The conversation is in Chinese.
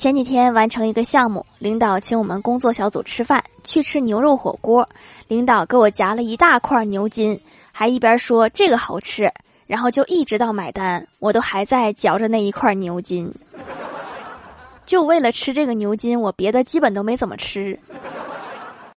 前几天完成一个项目领导请我们工作小组吃饭去吃牛肉火锅。领导给我夹了一大块牛筋还一边说这个好吃然后就一直到买单我都还在嚼着那一块牛筋。就为了吃这个牛筋我别的基本都没怎么吃。